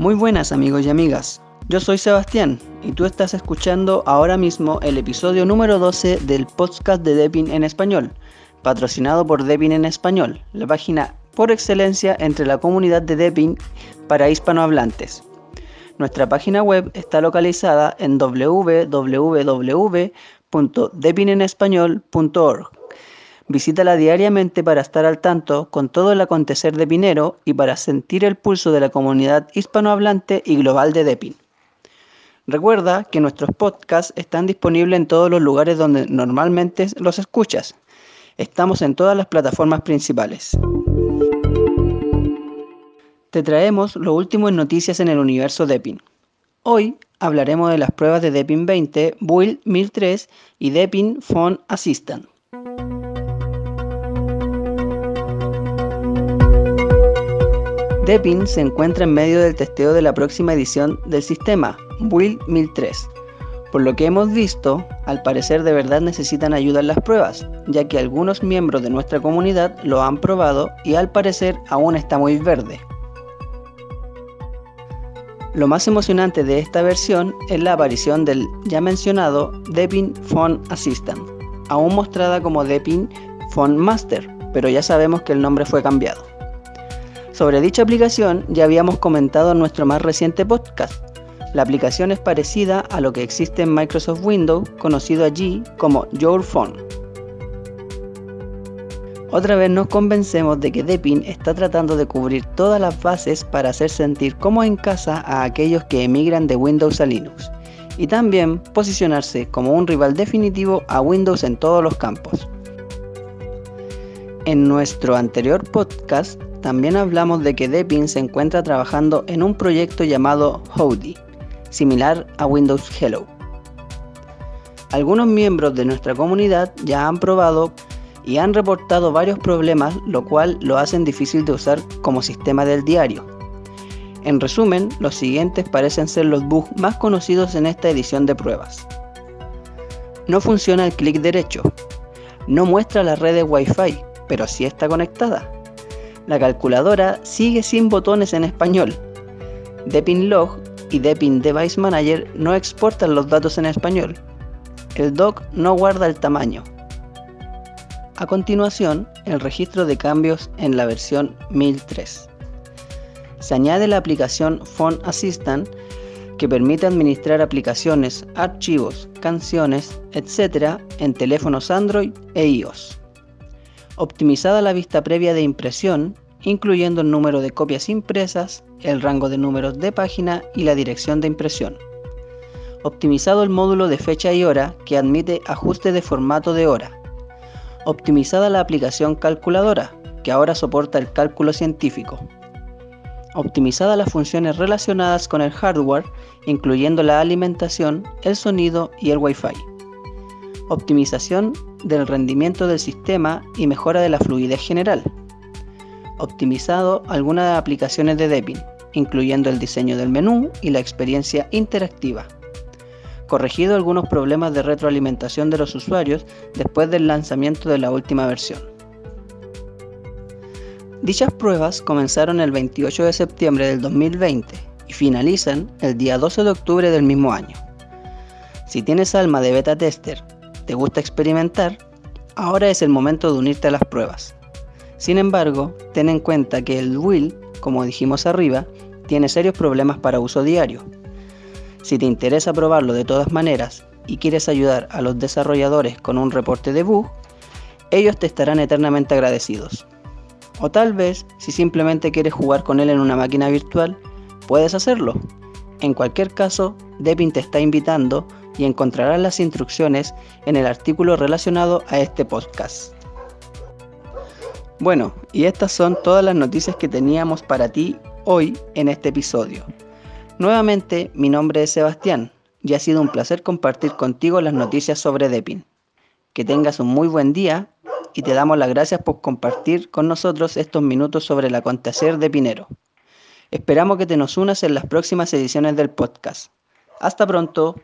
Muy buenas amigos y amigas, yo soy Sebastián y tú estás escuchando ahora mismo el episodio número 12 del podcast de Depin en español, patrocinado por Depin en español, la página por excelencia entre la comunidad de Depin para hispanohablantes. Nuestra página web está localizada en www.depinenespañol.org Visítala diariamente para estar al tanto con todo el acontecer de Pinero y para sentir el pulso de la comunidad hispanohablante y global de Depin. Recuerda que nuestros podcasts están disponibles en todos los lugares donde normalmente los escuchas. Estamos en todas las plataformas principales. Te traemos lo último en noticias en el universo Depin. Hoy hablaremos de las pruebas de Depin 20, Build 1003 y Depin Phone Assistant. Depin se encuentra en medio del testeo de la próxima edición del sistema, Build 1003. Por lo que hemos visto, al parecer de verdad necesitan ayuda en las pruebas, ya que algunos miembros de nuestra comunidad lo han probado y al parecer aún está muy verde. Lo más emocionante de esta versión es la aparición del ya mencionado Depin Phone Assistant, aún mostrada como Depin Phone Master, pero ya sabemos que el nombre fue cambiado. Sobre dicha aplicación ya habíamos comentado en nuestro más reciente podcast. La aplicación es parecida a lo que existe en Microsoft Windows, conocido allí como Your Phone. Otra vez nos convencemos de que Depin está tratando de cubrir todas las bases para hacer sentir como en casa a aquellos que emigran de Windows a Linux y también posicionarse como un rival definitivo a Windows en todos los campos. En nuestro anterior podcast también hablamos de que Deepin se encuentra trabajando en un proyecto llamado Howdy, similar a Windows Hello. Algunos miembros de nuestra comunidad ya han probado y han reportado varios problemas, lo cual lo hacen difícil de usar como sistema del diario. En resumen, los siguientes parecen ser los bugs más conocidos en esta edición de pruebas. No funciona el clic derecho. No muestra la red de Wi-Fi, pero sí está conectada la calculadora sigue sin botones en español. Log y Depin Device Manager no exportan los datos en español. El dock no guarda el tamaño. A continuación, el registro de cambios en la versión 1003. Se añade la aplicación Phone Assistant que permite administrar aplicaciones, archivos, canciones, etc. en teléfonos Android e iOS optimizada la vista previa de impresión, incluyendo el número de copias impresas, el rango de números de página y la dirección de impresión. Optimizado el módulo de fecha y hora que admite ajuste de formato de hora. Optimizada la aplicación calculadora, que ahora soporta el cálculo científico. Optimizada las funciones relacionadas con el hardware, incluyendo la alimentación, el sonido y el Wi-Fi optimización del rendimiento del sistema y mejora de la fluidez general. Optimizado algunas aplicaciones de Debian, incluyendo el diseño del menú y la experiencia interactiva. Corregido algunos problemas de retroalimentación de los usuarios después del lanzamiento de la última versión. Dichas pruebas comenzaron el 28 de septiembre del 2020 y finalizan el día 12 de octubre del mismo año. Si tienes alma de beta tester te gusta experimentar, ahora es el momento de unirte a las pruebas. Sin embargo, ten en cuenta que el Will, como dijimos arriba, tiene serios problemas para uso diario. Si te interesa probarlo de todas maneras y quieres ayudar a los desarrolladores con un reporte de bug, ellos te estarán eternamente agradecidos. O tal vez, si simplemente quieres jugar con él en una máquina virtual, puedes hacerlo. En cualquier caso, Depin te está invitando y encontrarás las instrucciones en el artículo relacionado a este podcast. Bueno, y estas son todas las noticias que teníamos para ti hoy en este episodio. Nuevamente, mi nombre es Sebastián y ha sido un placer compartir contigo las noticias sobre Depin. Que tengas un muy buen día y te damos las gracias por compartir con nosotros estos minutos sobre el acontecer de Pinero. Esperamos que te nos unas en las próximas ediciones del podcast. Hasta pronto.